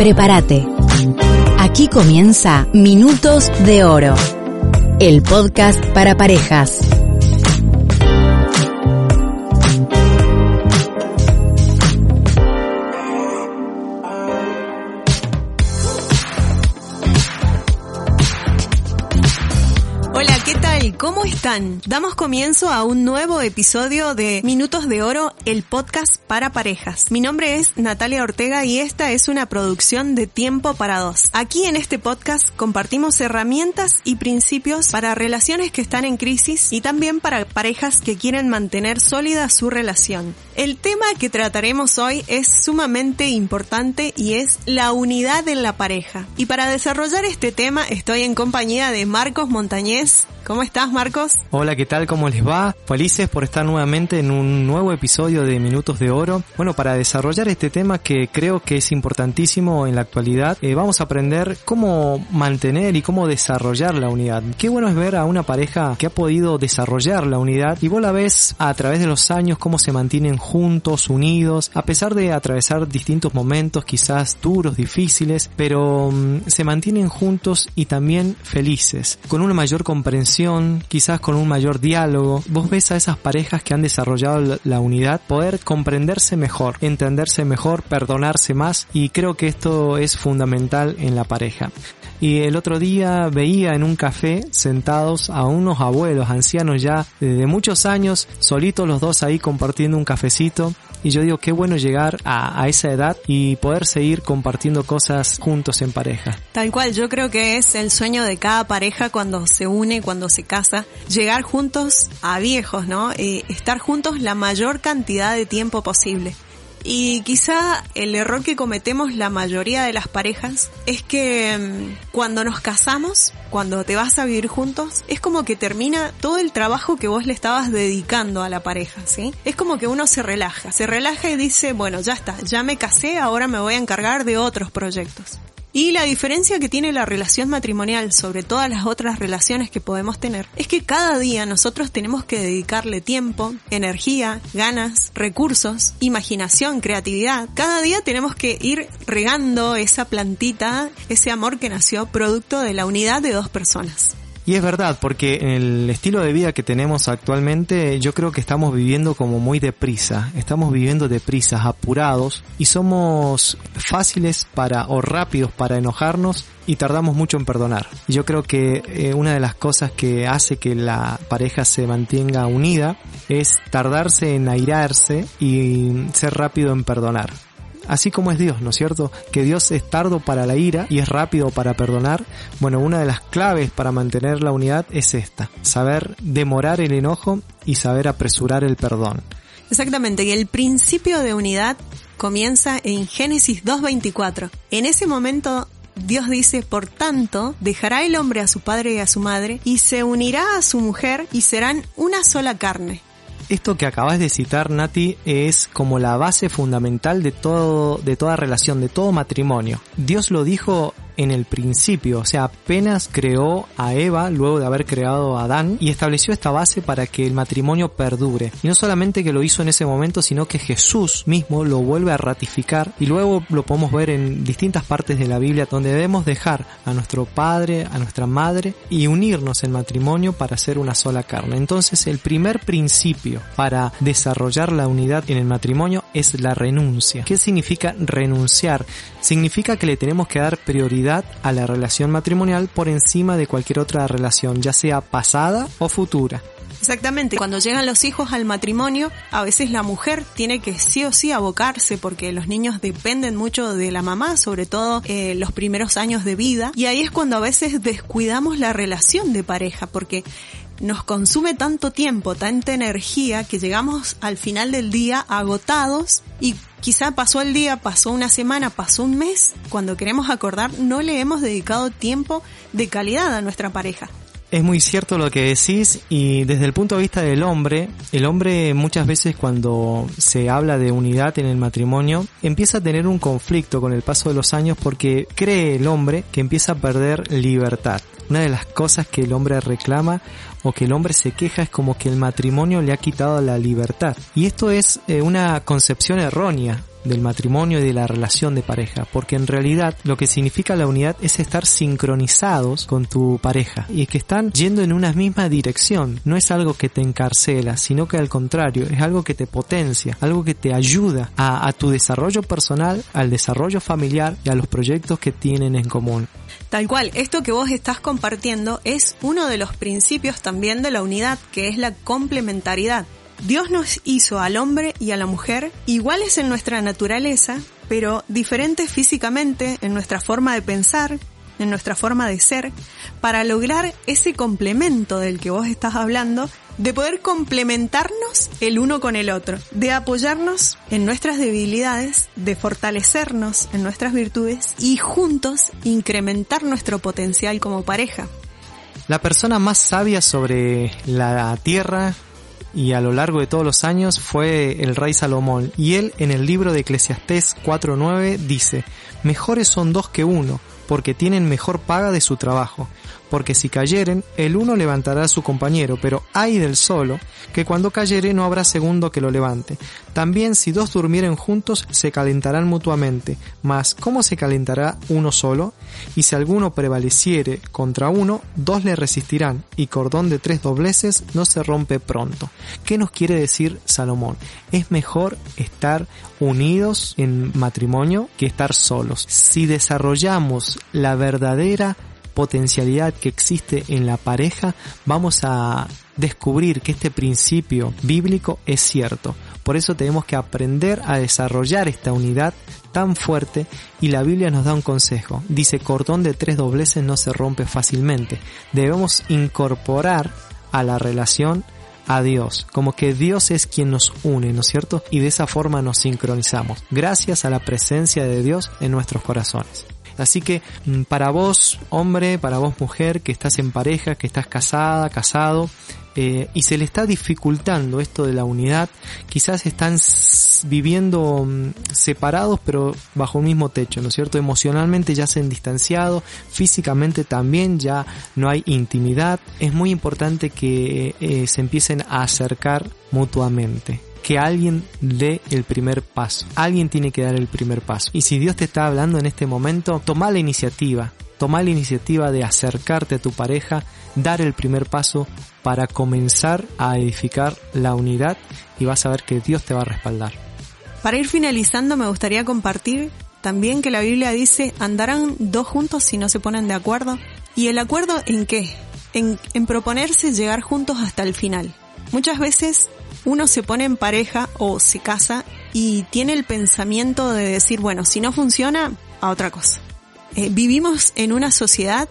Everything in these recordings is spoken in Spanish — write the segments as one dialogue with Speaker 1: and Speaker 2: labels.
Speaker 1: Prepárate. Aquí comienza Minutos de Oro, el podcast para parejas.
Speaker 2: ¿Cómo están? Damos comienzo a un nuevo episodio de Minutos de Oro, el podcast para parejas. Mi nombre es Natalia Ortega y esta es una producción de Tiempo para Dos. Aquí en este podcast compartimos herramientas y principios para relaciones que están en crisis y también para parejas que quieren mantener sólida su relación. El tema que trataremos hoy es sumamente importante y es la unidad en la pareja. Y para desarrollar este tema estoy en compañía de Marcos Montañez. ¿Cómo estás, Marcos?
Speaker 3: Hola, ¿qué tal? ¿Cómo les va? Felices por estar nuevamente en un nuevo episodio de Minutos de Oro. Bueno, para desarrollar este tema que creo que es importantísimo en la actualidad, eh, vamos a aprender cómo mantener y cómo desarrollar la unidad. Qué bueno es ver a una pareja que ha podido desarrollar la unidad y vos la ves a través de los años cómo se mantienen juntos, unidos, a pesar de atravesar distintos momentos quizás duros, difíciles, pero mm, se mantienen juntos y también felices, con una mayor comprensión, quizás con un mayor diálogo. Vos ves a esas parejas que han desarrollado la unidad poder comprenderse mejor, entenderse mejor, perdonarse más y creo que esto es fundamental en la pareja. Y el otro día veía en un café sentados a unos abuelos, ancianos ya de muchos años, solitos los dos ahí compartiendo un cafecito. Y yo digo, qué bueno llegar a, a, esa edad y poder seguir compartiendo cosas juntos en pareja.
Speaker 2: Tal cual, yo creo que es el sueño de cada pareja cuando se une, cuando se casa, llegar juntos a viejos, ¿no? Eh, estar juntos la mayor cantidad de tiempo posible. Y quizá el error que cometemos la mayoría de las parejas es que mm, cuando nos casamos, cuando te vas a vivir juntos, es como que termina todo el trabajo que vos le estabas dedicando a la pareja, ¿sí? Es como que uno se relaja, se relaja y dice, bueno, ya está, ya me casé, ahora me voy a encargar de otros proyectos. Y la diferencia que tiene la relación matrimonial sobre todas las otras relaciones que podemos tener es que cada día nosotros tenemos que dedicarle tiempo, energía, ganas, recursos, imaginación, creatividad. Cada día tenemos que ir regando esa plantita, ese amor que nació producto de la unidad de dos personas.
Speaker 3: Y es verdad, porque el estilo de vida que tenemos actualmente, yo creo que estamos viviendo como muy deprisa. Estamos viviendo deprisa, apurados, y somos fáciles para, o rápidos para enojarnos y tardamos mucho en perdonar. Yo creo que eh, una de las cosas que hace que la pareja se mantenga unida es tardarse en airarse y ser rápido en perdonar así como es Dios, ¿no es cierto? Que Dios es tardo para la ira y es rápido para perdonar. Bueno, una de las claves para mantener la unidad es esta, saber demorar el enojo y saber apresurar el perdón.
Speaker 2: Exactamente, y el principio de unidad comienza en Génesis 2.24. En ese momento Dios dice, por tanto, dejará el hombre a su padre y a su madre, y se unirá a su mujer, y serán una sola carne
Speaker 3: esto que acabas de citar, Nati, es como la base fundamental de todo, de toda relación, de todo matrimonio. Dios lo dijo en el principio, o sea, apenas creó a Eva luego de haber creado a Adán y estableció esta base para que el matrimonio perdure. Y no solamente que lo hizo en ese momento, sino que Jesús mismo lo vuelve a ratificar y luego lo podemos ver en distintas partes de la Biblia donde debemos dejar a nuestro padre, a nuestra madre y unirnos en matrimonio para ser una sola carne. Entonces el primer principio para desarrollar la unidad en el matrimonio es la renuncia. ¿Qué significa renunciar? Significa que le tenemos que dar prioridad a la relación matrimonial por encima de cualquier otra relación, ya sea pasada o futura.
Speaker 2: Exactamente, cuando llegan los hijos al matrimonio, a veces la mujer tiene que sí o sí abocarse porque los niños dependen mucho de la mamá, sobre todo eh, los primeros años de vida, y ahí es cuando a veces descuidamos la relación de pareja porque nos consume tanto tiempo, tanta energía que llegamos al final del día agotados y quizá pasó el día, pasó una semana, pasó un mes, cuando queremos acordar no le hemos dedicado tiempo de calidad a nuestra pareja.
Speaker 3: Es muy cierto lo que decís y desde el punto de vista del hombre, el hombre muchas veces cuando se habla de unidad en el matrimonio empieza a tener un conflicto con el paso de los años porque cree el hombre que empieza a perder libertad. Una de las cosas que el hombre reclama o que el hombre se queja es como que el matrimonio le ha quitado la libertad. Y esto es eh, una concepción errónea del matrimonio y de la relación de pareja, porque en realidad lo que significa la unidad es estar sincronizados con tu pareja y que están yendo en una misma dirección. No es algo que te encarcela, sino que al contrario, es algo que te potencia, algo que te ayuda a, tu desarrollo personal, al desarrollo familiar y a los proyectos que tienen en común.
Speaker 2: Tal cual, esto que vos estás compartiendo es uno de los principios también de la unidad, que es la complementariedad. Dios nos hizo al hombre y a la mujer iguales en nuestra naturaleza, pero diferentes físicamente en nuestra forma de pensar, en nuestra forma de ser, para lograr ese complemento del que vos estás hablando, de poder complementarnos el uno con el otro, de apoyarnos en nuestras debilidades, de fortalecernos en nuestras virtudes y juntos incrementar nuestro potencial como pareja.
Speaker 3: La persona más sabia sobre la tierra y a lo largo de todos los años fue el rey Salomón. Y él en el libro de Eclesiastés 4.9 dice, mejores son dos que uno, porque tienen mejor paga de su trabajo porque si cayeren, el uno levantará a su compañero, pero hay del solo, que cuando cayere no habrá segundo que lo levante. También si dos durmieren juntos, se calentarán mutuamente, mas ¿cómo se calentará uno solo? Y si alguno prevaleciere contra uno, dos le resistirán, y cordón de tres dobleces no se rompe pronto. ¿Qué nos quiere decir Salomón? Es mejor estar unidos en matrimonio que estar solos. Si desarrollamos la verdadera potencialidad que existe en la pareja, vamos a descubrir que este principio bíblico es cierto. Por eso tenemos que aprender a desarrollar esta unidad tan fuerte y la Biblia nos da un consejo. Dice, cordón de tres dobleces no se rompe fácilmente. Debemos incorporar a la relación a Dios, como que Dios es quien nos une, ¿no es cierto? Y de esa forma nos sincronizamos, gracias a la presencia de Dios en nuestros corazones. Así que mm, para vos, hombre, para vos, mujer, que estás en pareja, que estás casada, casado, eh, y se le está dificultando esto de la unidad, quizás están viviendo mm, separados pero bajo un mismo techo, ¿no es cierto? Emocionalmente ya se han distanciado, físicamente también ya no hay intimidad. Es muy importante que eh, se empiecen a acercar mutuamente que alguien dé el primer paso. Alguien tiene que dar el primer paso. Y si Dios te está hablando en este momento, toma la iniciativa. Toma la iniciativa de acercarte a tu pareja, dar el primer paso para comenzar a edificar la unidad y vas a ver que Dios te va a respaldar.
Speaker 2: Para ir finalizando me gustaría compartir también que la Biblia dice andarán dos juntos si no se ponen de acuerdo. ¿Y el acuerdo en qué? En, en proponerse llegar juntos hasta el final. Muchas veces uno se pone en pareja o se casa y tiene el pensamiento de decir, bueno, si no funciona, a otra cosa. Eh, vivimos en una sociedad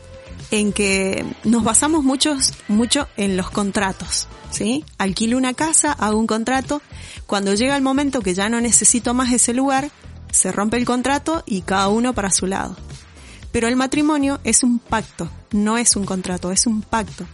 Speaker 2: en que nos basamos muchos, mucho en los contratos, ¿sí? Alquilo una casa, hago un contrato, cuando llega el momento que ya no necesito más ese lugar, se rompe el contrato y cada uno para su lado. Pero el matrimonio es un pacto, no es un contrato, es un pacto.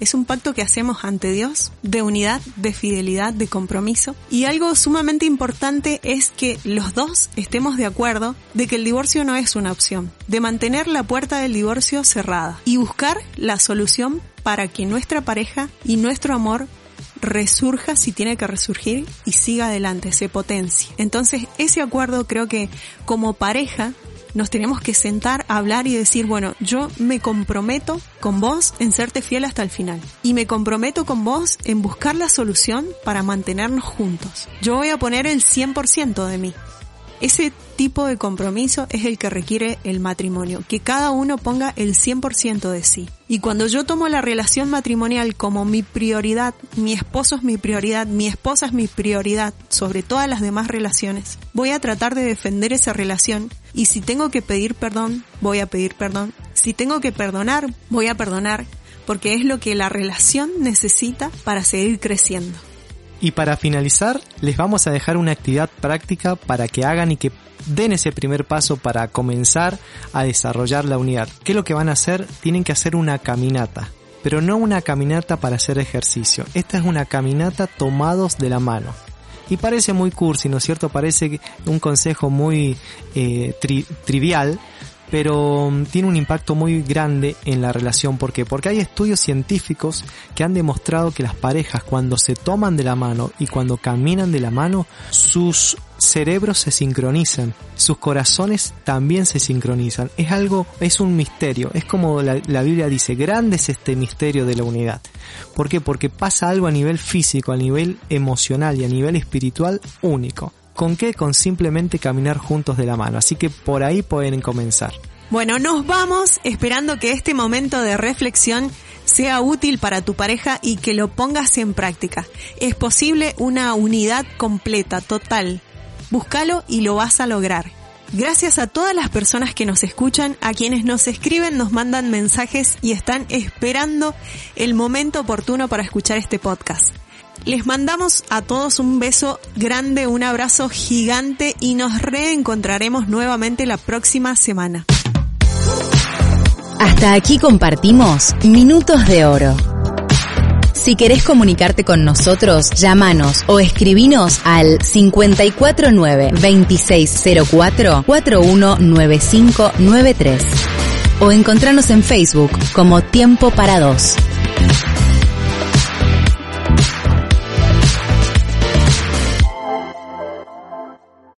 Speaker 2: Es un pacto que hacemos ante Dios de unidad, de fidelidad, de compromiso. Y algo sumamente importante es que los dos estemos de acuerdo de que el divorcio no es una opción, de mantener la puerta del divorcio cerrada y buscar la solución para que nuestra pareja y nuestro amor resurja si tiene que resurgir y siga adelante, se potencie. Entonces ese acuerdo creo que como pareja nos tenemos que sentar a hablar y decir, bueno, yo me comprometo con vos en serte fiel hasta el final. Y me comprometo con vos en buscar la solución para mantenernos juntos. Yo voy a poner el 100% de mí. Ese tipo de compromiso es el que requiere el matrimonio, que cada uno ponga el 100% de sí. Y cuando yo tomo la relación matrimonial como mi prioridad, mi esposo es mi prioridad, mi esposa es mi prioridad sobre todas las demás relaciones, voy a tratar de defender esa relación y si tengo que pedir perdón, voy a pedir perdón. Si tengo que perdonar, voy a perdonar, porque es lo que la relación necesita para seguir creciendo.
Speaker 3: Y para finalizar, les vamos a dejar una actividad práctica para que hagan y que den ese primer paso para comenzar a desarrollar la unidad. ¿Qué es lo que van a hacer? Tienen que hacer una caminata, pero no una caminata para hacer ejercicio. Esta es una caminata tomados de la mano. Y parece muy cursi, ¿no es cierto? Parece un consejo muy eh, trivial, pero mm, tiene un impacto muy grande en la relación. ¿Por qué? Porque hay estudios científicos que han demostrado que las parejas cuando se toman de la mano y cuando caminan de la mano, sus cerebros se sincronizan, sus corazones también se sincronizan. Es algo, es un misterio. Es como la, la, Biblia dice, grande es este misterio de la unidad. ¿Por qué? Porque pasa algo a nivel físico, a nivel emocional y a nivel espiritual único. ¿Con qué? Con simplemente caminar juntos de la mano. Así que por ahí pueden comenzar.
Speaker 2: Bueno, nos vamos esperando que este momento de reflexión sea útil para tu pareja y que lo pongas en práctica. Es posible una unidad completa, total. Búscalo y lo vas a lograr. Gracias a todas las personas que nos escuchan, a quienes nos escriben, nos mandan mensajes y están esperando el momento oportuno para escuchar este podcast. Les mandamos a todos un beso grande, un abrazo gigante y nos reencontraremos nuevamente la próxima semana.
Speaker 1: Hasta aquí compartimos Minutos de Oro. Si querés comunicarte con nosotros, llámanos o escribinos al 549-2604-419593 o encontranos en Facebook como Tiempo para Dos.